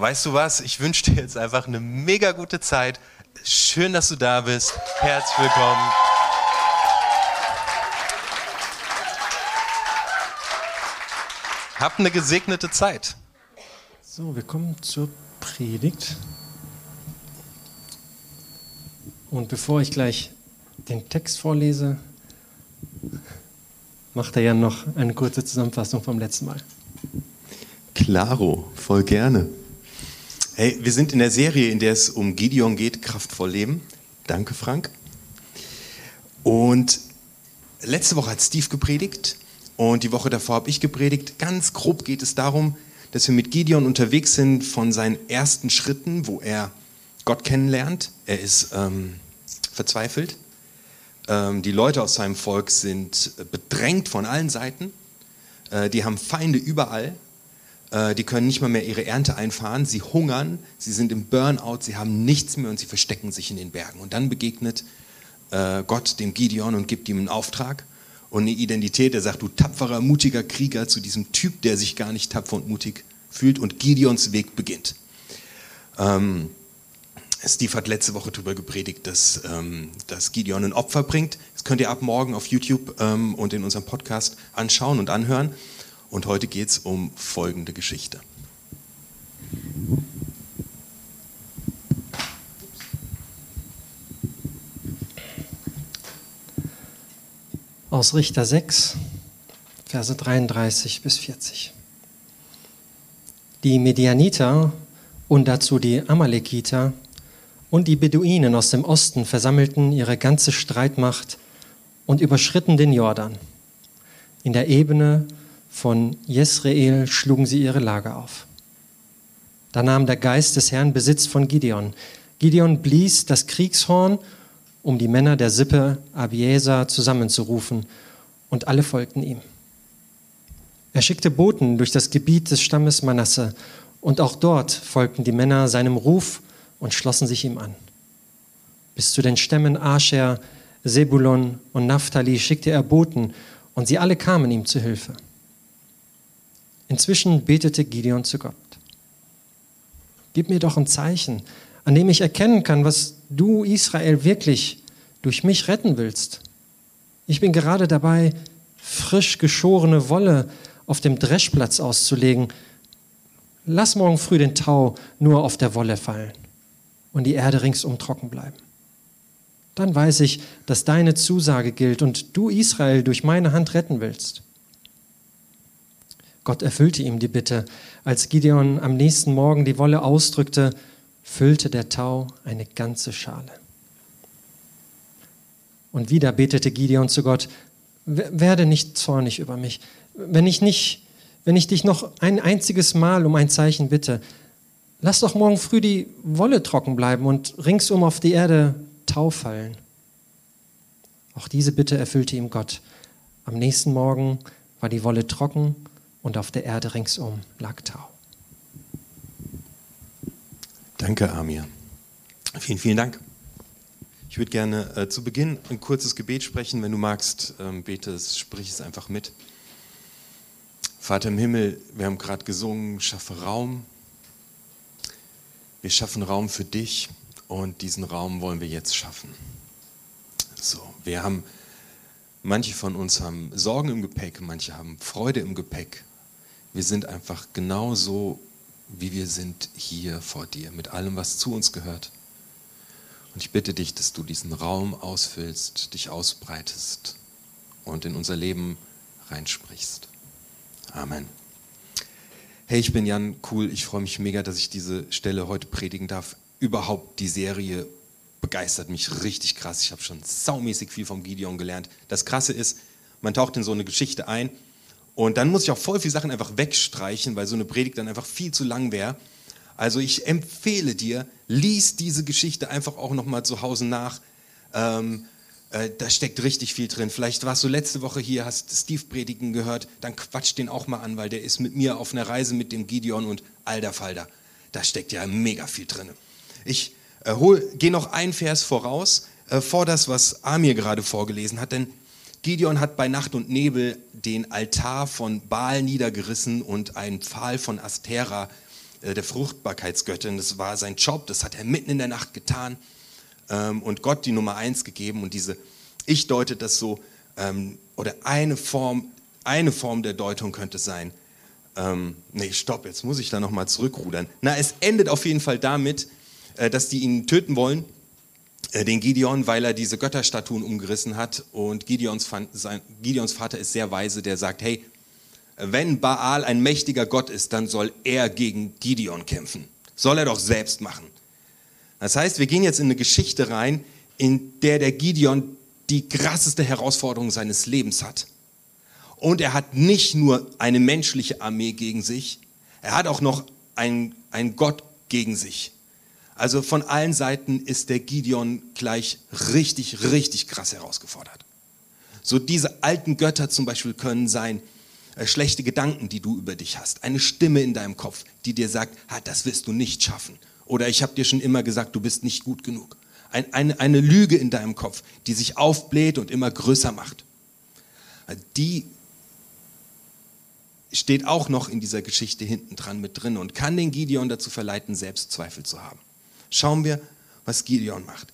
weißt du was? Ich wünsche dir jetzt einfach eine mega gute Zeit. Schön, dass du da bist. Herzlich willkommen. Habt eine gesegnete Zeit. So, wir kommen zur Predigt. Und bevor ich gleich den Text vorlese, macht er ja noch eine kurze Zusammenfassung vom letzten Mal. Klaro, voll gerne. Hey, wir sind in der Serie, in der es um Gideon geht, kraftvoll leben. Danke, Frank. Und letzte Woche hat Steve gepredigt und die Woche davor habe ich gepredigt. Ganz grob geht es darum, dass wir mit Gideon unterwegs sind von seinen ersten Schritten, wo er Gott kennenlernt. Er ist ähm, verzweifelt. Ähm, die Leute aus seinem Volk sind bedrängt von allen Seiten. Äh, die haben Feinde überall. Äh, die können nicht mal mehr ihre Ernte einfahren, sie hungern, sie sind im Burnout, sie haben nichts mehr und sie verstecken sich in den Bergen. Und dann begegnet äh, Gott dem Gideon und gibt ihm einen Auftrag und eine Identität. Er sagt, du tapferer, mutiger Krieger zu diesem Typ, der sich gar nicht tapfer und mutig fühlt und Gideons Weg beginnt. Ähm, Steve hat letzte Woche darüber gepredigt, dass, ähm, dass Gideon ein Opfer bringt. Das könnt ihr ab morgen auf YouTube ähm, und in unserem Podcast anschauen und anhören. Und heute geht es um folgende Geschichte. Aus Richter 6, Verse 33 bis 40. Die Medianiter und dazu die Amalekiter und die Beduinen aus dem Osten versammelten ihre ganze Streitmacht und überschritten den Jordan. In der Ebene von Jesreel schlugen sie ihre Lager auf. Da nahm der Geist des Herrn Besitz von Gideon. Gideon blies das Kriegshorn, um die Männer der Sippe Abieser zusammenzurufen, und alle folgten ihm. Er schickte Boten durch das Gebiet des Stammes Manasse, und auch dort folgten die Männer seinem Ruf und schlossen sich ihm an. Bis zu den Stämmen Ascher, Sebulon und Naphtali schickte er Boten, und sie alle kamen ihm zu Hilfe. Inzwischen betete Gideon zu Gott. Gib mir doch ein Zeichen, an dem ich erkennen kann, was du, Israel, wirklich durch mich retten willst. Ich bin gerade dabei, frisch geschorene Wolle auf dem Dreschplatz auszulegen. Lass morgen früh den Tau nur auf der Wolle fallen und die Erde ringsum trocken bleiben. Dann weiß ich, dass deine Zusage gilt und du Israel durch meine Hand retten willst. Gott erfüllte ihm die Bitte. Als Gideon am nächsten Morgen die Wolle ausdrückte, füllte der Tau eine ganze Schale. Und wieder betete Gideon zu Gott, werde nicht zornig über mich. Wenn ich, nicht, wenn ich dich noch ein einziges Mal um ein Zeichen bitte, lass doch morgen früh die Wolle trocken bleiben und ringsum auf die Erde Tau fallen. Auch diese Bitte erfüllte ihm Gott. Am nächsten Morgen war die Wolle trocken und auf der Erde ringsum lag Tau. Danke, Amir. Vielen, vielen Dank. Ich würde gerne äh, zu Beginn ein kurzes Gebet sprechen. Wenn du magst, ähm, bete es, sprich es einfach mit. Vater im Himmel, wir haben gerade gesungen, schaffe Raum. Wir schaffen Raum für dich und diesen Raum wollen wir jetzt schaffen. So, wir haben, manche von uns haben Sorgen im Gepäck, manche haben Freude im Gepäck, wir sind einfach genauso, wie wir sind hier vor dir, mit allem, was zu uns gehört. Und ich bitte dich, dass du diesen Raum ausfüllst, dich ausbreitest und in unser Leben reinsprichst. Amen. Hey, ich bin Jan, cool, ich freue mich mega, dass ich diese Stelle heute predigen darf. Überhaupt die Serie begeistert mich richtig krass. Ich habe schon saumäßig viel vom Gideon gelernt. Das Krasse ist, man taucht in so eine Geschichte ein und dann muss ich auch voll viele Sachen einfach wegstreichen, weil so eine Predigt dann einfach viel zu lang wäre. Also ich empfehle dir, lies diese Geschichte einfach auch nochmal zu Hause nach. Ähm, äh, da steckt richtig viel drin. Vielleicht warst du letzte Woche hier, hast Steve predigen gehört, dann quatsch den auch mal an, weil der ist mit mir auf einer Reise mit dem Gideon und alter Falter. Da steckt ja mega viel drin. Ich äh, gehe noch ein Vers voraus, äh, vor das, was Amir gerade vorgelesen hat, denn Gideon hat bei Nacht und Nebel den Altar von Baal niedergerissen und einen Pfahl von Astera, äh, der Fruchtbarkeitsgöttin. Das war sein Job, das hat er mitten in der Nacht getan ähm, und Gott die Nummer eins gegeben. Und diese, ich deute das so, ähm, oder eine Form, eine Form der Deutung könnte sein, ähm, nee, stopp, jetzt muss ich da nochmal zurückrudern. Na, es endet auf jeden Fall damit, äh, dass die ihn töten wollen den Gideon, weil er diese Götterstatuen umgerissen hat. Und Gideons, sein, Gideons Vater ist sehr weise, der sagt, hey, wenn Baal ein mächtiger Gott ist, dann soll er gegen Gideon kämpfen. Soll er doch selbst machen. Das heißt, wir gehen jetzt in eine Geschichte rein, in der der Gideon die krasseste Herausforderung seines Lebens hat. Und er hat nicht nur eine menschliche Armee gegen sich, er hat auch noch einen, einen Gott gegen sich. Also von allen Seiten ist der Gideon gleich richtig, richtig krass herausgefordert. So diese alten Götter zum Beispiel können sein, äh, schlechte Gedanken, die du über dich hast, eine Stimme in deinem Kopf, die dir sagt, ah, das wirst du nicht schaffen. Oder ich habe dir schon immer gesagt, du bist nicht gut genug. Ein, eine, eine Lüge in deinem Kopf, die sich aufbläht und immer größer macht. Die steht auch noch in dieser Geschichte hinten dran mit drin und kann den Gideon dazu verleiten, Selbstzweifel zu haben. Schauen wir, was Gideon macht.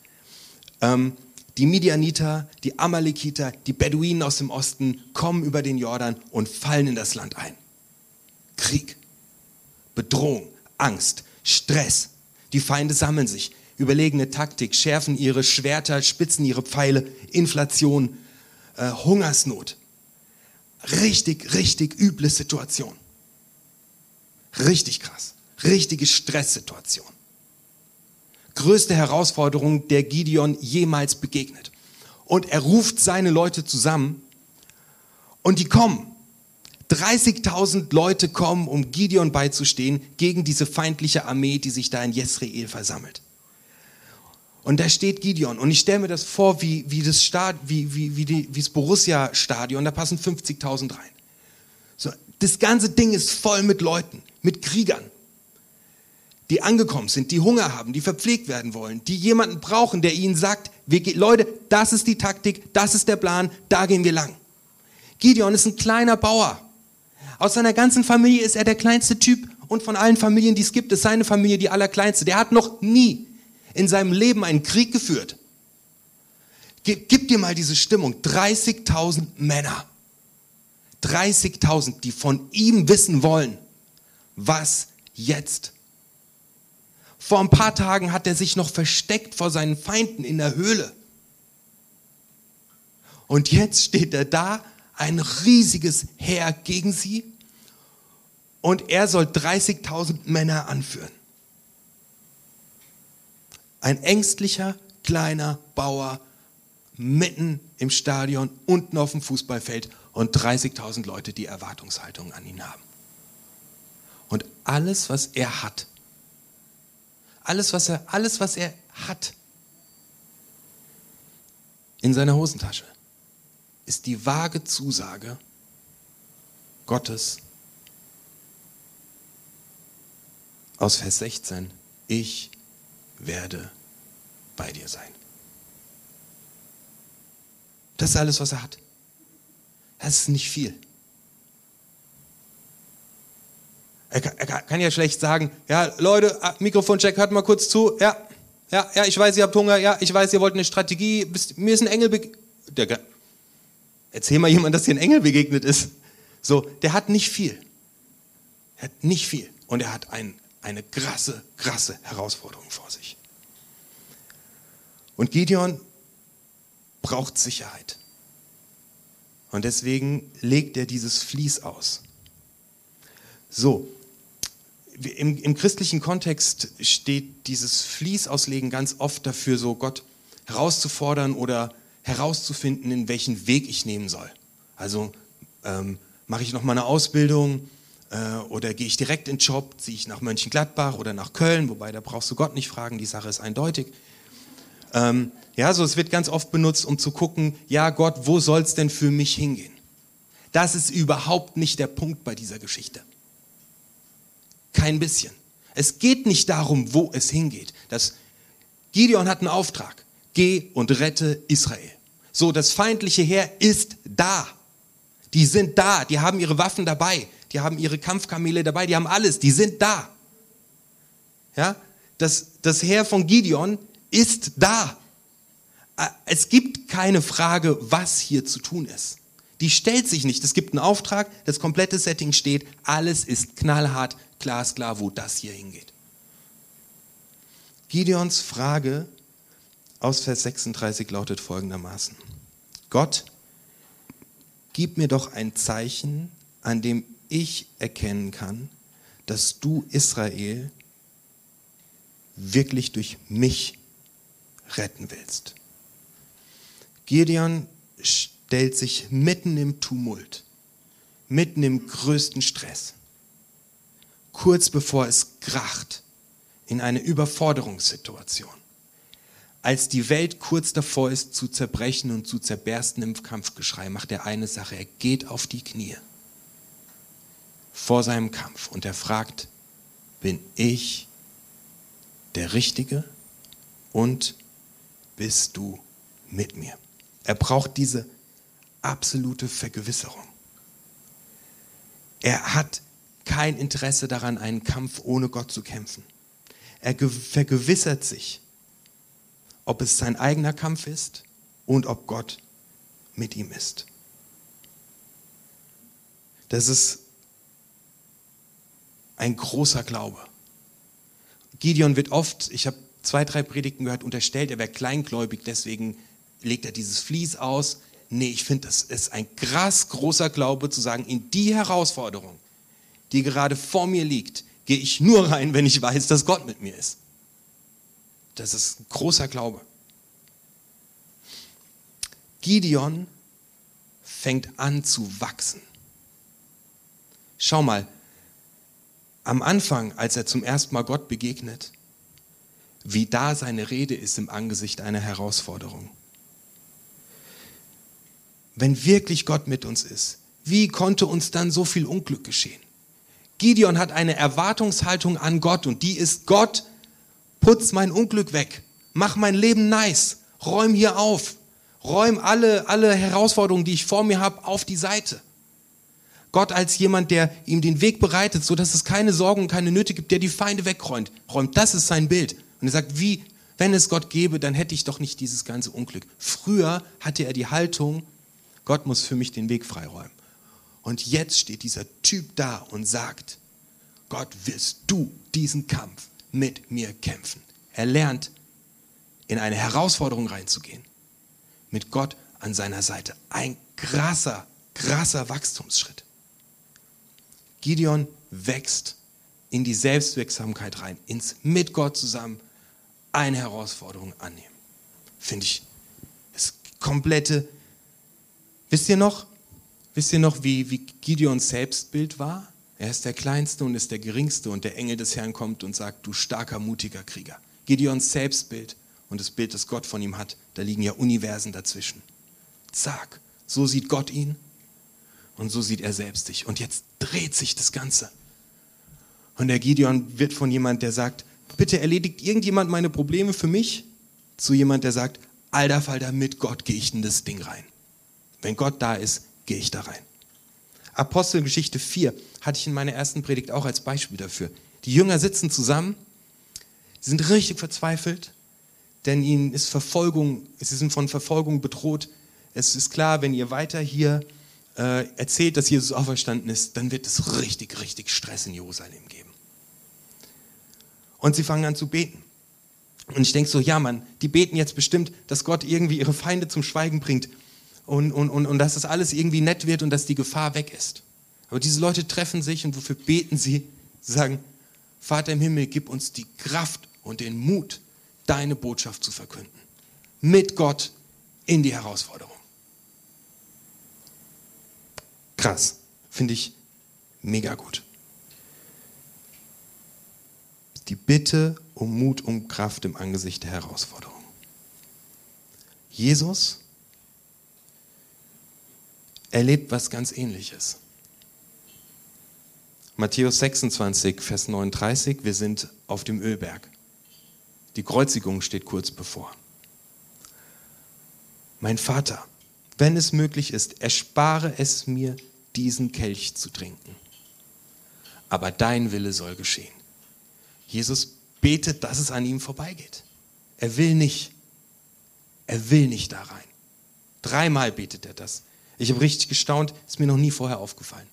Ähm, die Midianiter, die Amalekiter, die Beduinen aus dem Osten kommen über den Jordan und fallen in das Land ein. Krieg, Bedrohung, Angst, Stress. Die Feinde sammeln sich, überlegene Taktik, schärfen ihre Schwerter, spitzen ihre Pfeile, Inflation, äh, Hungersnot. Richtig, richtig üble Situation. Richtig krass. Richtige Stresssituation größte Herausforderung, der Gideon jemals begegnet. Und er ruft seine Leute zusammen und die kommen. 30.000 Leute kommen, um Gideon beizustehen gegen diese feindliche Armee, die sich da in Jezreel versammelt. Und da steht Gideon. Und ich stelle mir das vor, wie, wie, das, wie, wie, wie, wie das Borussia-Stadion. Da passen 50.000 rein. So, das ganze Ding ist voll mit Leuten, mit Kriegern die angekommen sind, die Hunger haben, die verpflegt werden wollen, die jemanden brauchen, der ihnen sagt, wir, Leute, das ist die Taktik, das ist der Plan, da gehen wir lang. Gideon ist ein kleiner Bauer. Aus seiner ganzen Familie ist er der kleinste Typ und von allen Familien, die es gibt, ist seine Familie die allerkleinste. Der hat noch nie in seinem Leben einen Krieg geführt. Gib, dir mal diese Stimmung. 30.000 Männer. 30.000, die von ihm wissen wollen, was jetzt vor ein paar Tagen hat er sich noch versteckt vor seinen Feinden in der Höhle. Und jetzt steht er da, ein riesiges Heer gegen sie. Und er soll 30.000 Männer anführen. Ein ängstlicher, kleiner Bauer mitten im Stadion, unten auf dem Fußballfeld und 30.000 Leute, die Erwartungshaltung an ihn haben. Und alles, was er hat, alles, was er, alles, was er hat in seiner Hosentasche, ist die vage Zusage Gottes aus Vers 16. Ich werde bei dir sein. Das ist alles, was er hat. Das ist nicht viel. Er kann, er kann ja schlecht sagen, ja, Leute, ah, Mikrofoncheck, hört mal kurz zu. Ja, ja, ja, ich weiß, ihr habt Hunger. Ja, ich weiß, ihr wollt eine Strategie. Mir ist ein Engel begegnet. Erzähl mal jemand, dass dir ein Engel begegnet ist. So, der hat nicht viel. Er hat nicht viel. Und er hat ein, eine krasse, krasse Herausforderung vor sich. Und Gideon braucht Sicherheit. Und deswegen legt er dieses Vlies aus. So, im, im christlichen Kontext steht dieses Fließauslegen ganz oft dafür, so Gott herauszufordern oder herauszufinden, in welchen Weg ich nehmen soll. Also ähm, mache ich noch mal eine Ausbildung, Äh, oder gehe ich direkt in den Job, ziehe ich nach Mönchengladbach oder nach Köln, wobei da brauchst du Gott nicht fragen, die Sache ist eindeutig. Ähm, ja, so es wird ganz oft benutzt, um zu gucken, ja Gott, wo soll es denn für mich hingehen? Das ist überhaupt nicht der Punkt bei dieser Geschichte. Kein bisschen. Es geht nicht darum, wo es hingeht. Das Gideon hat einen Auftrag. Geh und rette Israel. So, das feindliche Heer ist da. Die sind da. Die haben ihre Waffen dabei. Die haben ihre Kampfkamele dabei. Die haben alles. Die sind da. Ja? Das, das Heer von Gideon ist da. Äh, es gibt keine Frage, was hier zu tun ist. Die stellt sich nicht. Es gibt einen Auftrag, das komplette Setting steht, alles ist knallhart, glasklar, wo das hier hingeht. Gideons Frage aus Vers 36 lautet folgendermaßen. Gott, gib mir doch ein Zeichen, an dem ich erkennen kann, dass du Israel wirklich durch mich retten willst. Gideon stellt sich mitten im Tumult, mitten im größten Stress, kurz bevor es kracht, in eine Überforderungssituation. Als die Welt kurz davor ist zu zerbrechen und zu zerbersten im Kampfgeschrei, macht er eine Sache, er geht auf die Knie vor seinem Kampf und er fragt, bin ich der Richtige und bist du mit mir? Er braucht diese absolute Vergewisserung. Er hat kein Interesse daran, einen Kampf ohne Gott zu kämpfen. Er vergewissert sich, ob es sein eigener Kampf ist und ob Gott mit ihm ist. Das ist ein großer Glaube. Gideon wird oft, ich habe zwei, drei Predigten gehört, unterstellt, er wäre kleingläubig, deswegen legt er dieses Vlies aus. Nee, ich finde, das ist ein krass großer Glaube zu sagen, in die Herausforderung, die gerade vor mir liegt, gehe ich nur rein, wenn ich weiß, dass Gott mit mir ist. Das ist ein großer Glaube. Gideon fängt an zu wachsen. Schau mal, am Anfang, als er zum ersten Mal Gott begegnet, wie da seine Rede ist im Angesicht einer Herausforderung. Wenn wirklich Gott mit uns ist, wie konnte uns dann so viel Unglück geschehen? Gideon hat eine Erwartungshaltung an Gott und die ist Gott, putz mein Unglück weg, mach mein Leben nice, räum hier auf, räum alle, alle Herausforderungen, die ich vor mir habe, auf die Seite. Gott als jemand, der ihm den Weg bereitet, so dass es keine Sorgen und keine Nöte gibt, der die Feinde wegräumt. Räumt, das ist sein Bild. Und er sagt, wie, wenn es Gott gäbe, dann hätte ich doch nicht dieses ganze Unglück. Früher hatte er die Haltung, Gott muss für mich den Weg freiräumen. Und jetzt steht dieser Typ da und sagt, Gott, wirst du diesen Kampf mit mir kämpfen. Er lernt, in eine Herausforderung reinzugehen. Mit Gott an seiner Seite. Ein krasser, krasser Wachstumsschritt. Gideon wächst in die Selbstwirksamkeit rein, ins mit Gott zusammen eine Herausforderung annehmen. Finde ich das komplette Wisst ihr noch, wisst ihr noch, wie, wie Gideons Selbstbild war? Er ist der Kleinste und ist der Geringste und der Engel des Herrn kommt und sagt, du starker, mutiger Krieger. Gideons Selbstbild und das Bild, das Gott von ihm hat, da liegen ja Universen dazwischen. Zack, so sieht Gott ihn und so sieht er selbst sich. Und jetzt dreht sich das Ganze. Und der Gideon wird von jemand, der sagt, bitte erledigt irgendjemand meine Probleme für mich, zu jemand, der sagt, alter Falter, mit Gott gehe ich in das Ding rein. Wenn Gott da ist, gehe ich da rein. Apostelgeschichte 4 hatte ich in meiner ersten Predigt auch als Beispiel dafür. Die Jünger sitzen zusammen, sind richtig verzweifelt, denn ihnen ist Verfolgung, sie sind von Verfolgung bedroht. Es ist klar, wenn ihr weiter hier äh, erzählt, dass Jesus auferstanden ist, dann wird es richtig, richtig Stress in Jerusalem geben. Und sie fangen an zu beten. Und ich denke so, ja Mann, die beten jetzt bestimmt, dass Gott irgendwie ihre Feinde zum Schweigen bringt und, und, und, und dass das alles irgendwie nett wird und dass die Gefahr weg ist. Aber diese Leute treffen sich und wofür beten sie? Sie sagen, Vater im Himmel, gib uns die Kraft und den Mut, deine Botschaft zu verkünden. Mit Gott in die Herausforderung. Krass, finde ich mega gut. Die Bitte um Mut, um Kraft im Angesicht der Herausforderung. Jesus erlebt was ganz Ähnliches. Matthäus 26, Vers 39, wir sind auf dem Ölberg. Die Kreuzigung steht kurz bevor. Mein Vater, wenn es möglich ist, erspare es mir, diesen Kelch zu trinken. Aber dein Wille soll geschehen. Jesus betet, dass es an ihm vorbeigeht. Er will nicht. Er will nicht da rein. Dreimal betet er das. Ich habe richtig gestaunt, ist mir noch nie vorher aufgefallen.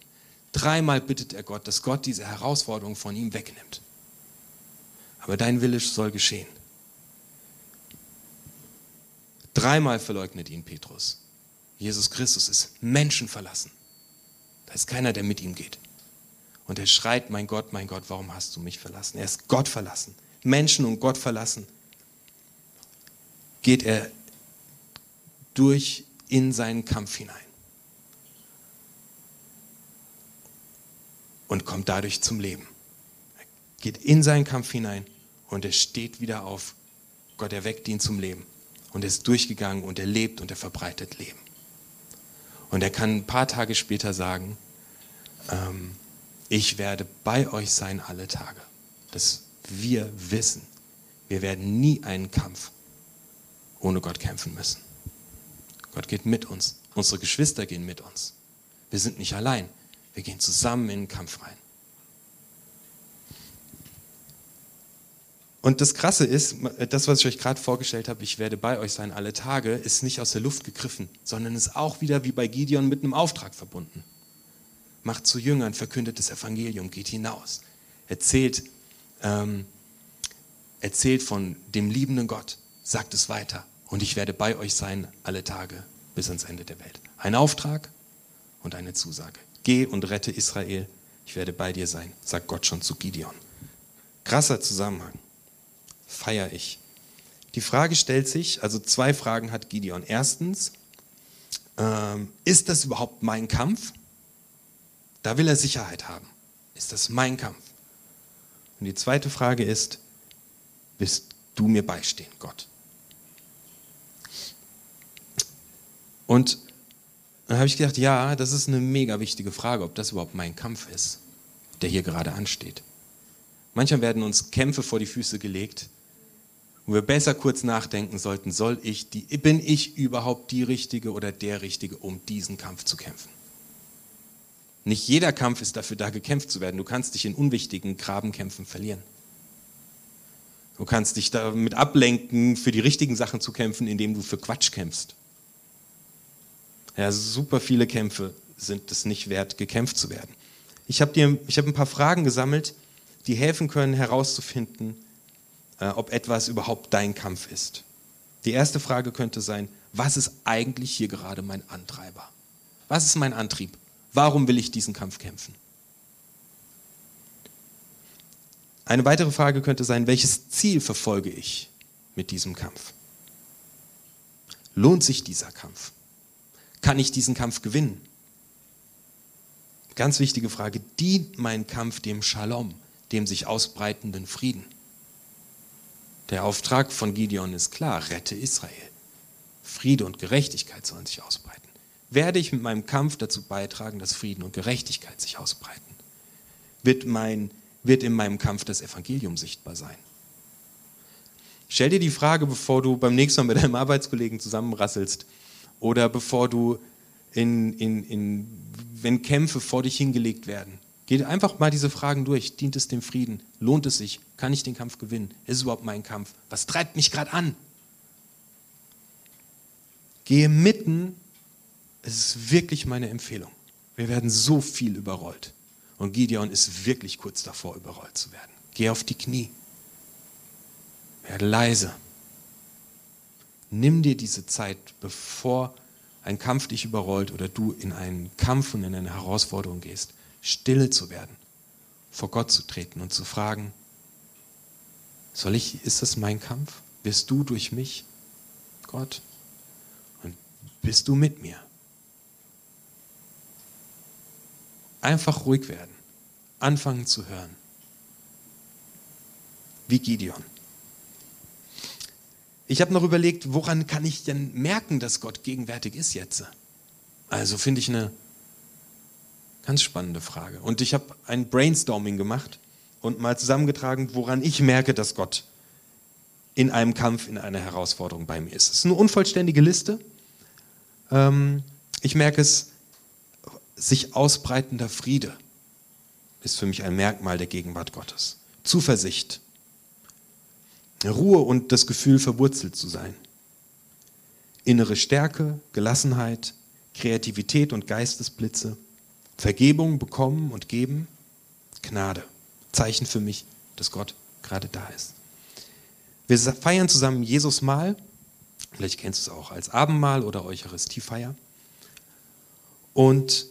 Dreimal bittet er Gott, dass Gott diese Herausforderung von ihm wegnimmt. Aber dein Wille soll geschehen. Dreimal verleugnet ihn Petrus. Jesus Christus ist menschenverlassen. Da ist keiner, der mit ihm geht. Und er schreit, mein Gott, mein Gott, warum hast du mich verlassen? Er ist Gott verlassen. Menschen und Gott verlassen. Geht er durch in seinen Kampf hinein. Und kommt dadurch zum Leben. Er geht in seinen Kampf hinein und er steht wieder auf. Gott erweckt ihn zum Leben. Und er ist durchgegangen und er lebt und er verbreitet Leben. Und er kann ein paar Tage später sagen, ähm, ich werde bei euch sein alle Tage. Dass wir wissen, wir werden nie einen Kampf ohne Gott kämpfen müssen. Gott geht mit uns. Unsere Geschwister gehen mit uns. Wir sind nicht allein. Wir gehen zusammen in den Kampf rein. Und das Krasse ist, das, was ich euch gerade vorgestellt habe, ich werde bei euch sein alle Tage, ist nicht aus der Luft gegriffen, sondern ist auch wieder wie bei Gideon mit einem Auftrag verbunden. Macht zu Jüngern, verkündet das Evangelium, geht hinaus, erzählt, ähm, erzählt von dem liebenden Gott, sagt es weiter und ich werde bei euch sein alle Tage bis ans Ende der Welt. Ein Auftrag und eine Zusage. Geh und rette Israel, ich werde bei dir sein, sagt Gott schon zu Gideon. Krasser Zusammenhang. Feier ich. Die Frage stellt sich, also zwei Fragen hat Gideon. Erstens, ähm, ist das überhaupt mein Kampf? Da will er Sicherheit haben. Ist das mein Kampf? Und die zweite Frage ist, wirst du mir beistehen, Gott? Und dann habe ich gedacht, ja, das ist eine mega wichtige Frage, ob das überhaupt mein Kampf ist, der hier gerade ansteht. Manchmal werden uns Kämpfe vor die Füße gelegt, wo wir besser kurz nachdenken sollten, soll ich die, bin ich überhaupt die Richtige oder der Richtige, um diesen Kampf zu kämpfen? Nicht jeder Kampf ist dafür da, gekämpft zu werden. Du kannst dich in unwichtigen Grabenkämpfen verlieren. Du kannst dich damit ablenken, für die richtigen Sachen zu kämpfen, indem du für Quatsch kämpfst. Ja, super viele Kämpfe sind es nicht wert, gekämpft zu werden. Ich habe hab ein paar Fragen gesammelt, die helfen können, herauszufinden, äh, ob etwas überhaupt dein Kampf ist. Die erste Frage könnte sein, was ist eigentlich hier gerade mein Antreiber? Was ist mein Antrieb? Warum will ich diesen Kampf kämpfen? Eine weitere Frage könnte sein, welches Ziel verfolge ich mit diesem Kampf? Lohnt sich dieser Kampf? Kann ich diesen Kampf gewinnen? Ganz wichtige Frage, dient mein Kampf dem Shalom, dem sich ausbreitenden Frieden? Der Auftrag von Gideon ist klar, rette Israel. Friede und Gerechtigkeit sollen sich ausbreiten. Werde ich mit meinem Kampf dazu beitragen, dass Frieden und Gerechtigkeit sich ausbreiten? Wird, mein, wird in meinem Kampf das Evangelium sichtbar sein? Stell dir die Frage, bevor du beim nächsten Mal mit deinem Arbeitskollegen zusammenrasselst, oder bevor du in, in, in, wenn Kämpfe vor dich hingelegt werden. Geh einfach mal diese Fragen durch. Dient es dem Frieden? Lohnt es sich? Kann ich den Kampf gewinnen? Ist es überhaupt mein Kampf? Was treibt mich gerade an? Gehe mitten. Es ist wirklich meine Empfehlung. Wir werden so viel überrollt. Und Gideon ist wirklich kurz davor, überrollt zu werden. Geh auf die Knie. Werde leise. Nimm dir diese Zeit, bevor ein Kampf dich überrollt oder du in einen Kampf und in eine Herausforderung gehst, stille zu werden, vor Gott zu treten und zu fragen, soll ich, ist das mein Kampf? Wirst du durch mich, Gott? Und bist du mit mir? Einfach ruhig werden, anfangen zu hören. wie Gideon. Ich habe noch überlegt, woran kann ich denn merken, dass Gott gegenwärtig ist jetzt? Also finde ich eine ganz spannende Frage. Und ich habe ein Brainstorming gemacht und mal zusammengetragen, woran ich merke, dass Gott in einem Kampf, in einer Herausforderung bei mir ist. Es ist eine unvollständige Liste. Ähm, ich merke es, sich ausbreitender Friede ist für mich ein Merkmal der Gegenwart Gottes. Zuversicht, Ruhe und das Gefühl, verwurzelt zu sein. Innere Stärke, Gelassenheit, Kreativität und Geistesblitze, Vergebung bekommen und geben, Gnade. Zeichen für mich, dass Gott gerade da ist. Wir feiern zusammen Jesus Mahl. Vielleicht kennst du es auch als Abendmahl oder Eucharistiefeier. Und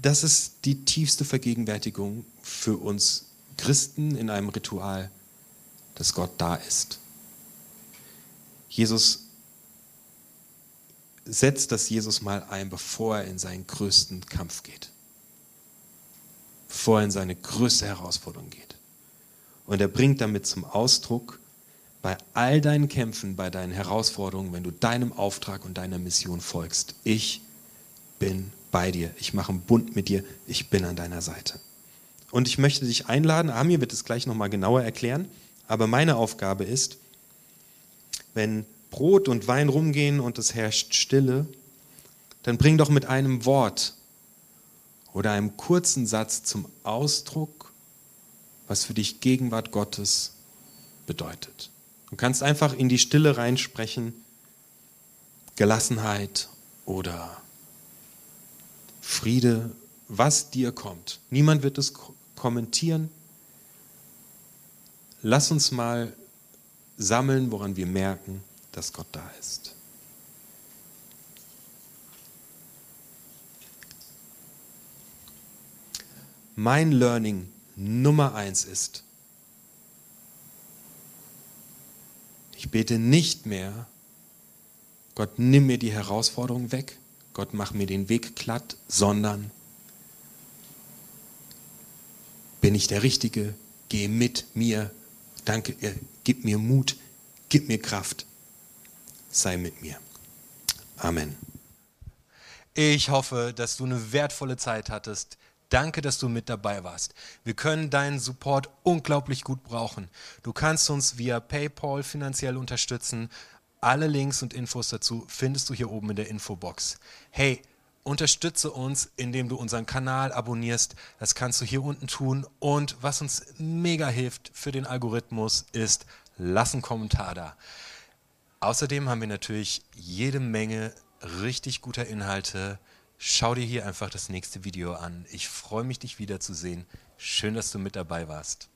das ist die tiefste Vergegenwärtigung für uns Christen in einem Ritual, dass Gott da ist. Jesus setzt das Jesus mal ein, bevor er in seinen größten Kampf geht. Bevor er in seine größte Herausforderung geht. Und er bringt damit zum Ausdruck, bei all deinen Kämpfen, bei deinen Herausforderungen, wenn du deinem Auftrag und deiner Mission folgst, ich bin bei dir. Ich mache einen Bund mit dir. Ich bin an deiner Seite. Und ich möchte dich einladen, Amir wird es gleich nochmal genauer erklären, aber meine Aufgabe ist, wenn Brot und Wein rumgehen und es herrscht Stille, dann bring doch mit einem Wort oder einem kurzen Satz zum Ausdruck, was für dich Gegenwart Gottes bedeutet. Du kannst einfach in die Stille reinsprechen, Gelassenheit oder Friede, was dir kommt. Niemand wird es kommentieren. Lass uns mal sammeln, woran wir merken, dass Gott da ist. Mein Learning Nummer eins ist, ich bete nicht mehr, Gott, nimm mir die Herausforderung weg, Gott, mach mir den Weg glatt, sondern bin ich der Richtige, geh mit mir, danke, gib mir Mut, gib mir Kraft, sei mit mir. Amen. Ich hoffe, dass du eine wertvolle Zeit hattest. Danke, dass du mit dabei warst. Wir können deinen Support unglaublich gut brauchen. Du kannst uns via PayPal finanziell unterstützen. Alle Links und Infos dazu findest du hier oben in der Infobox. Hey, unterstütze uns, indem du unseren Kanal abonnierst. Das kannst du hier unten tun. Und was uns mega hilft für den Algorithmus ist, lass einen Kommentar da. Außerdem haben wir natürlich jede Menge richtig guter Inhalte. Schau dir hier einfach das nächste Video an. Ich freue mich, dich wiederzusehen. Schön, dass du mit dabei warst.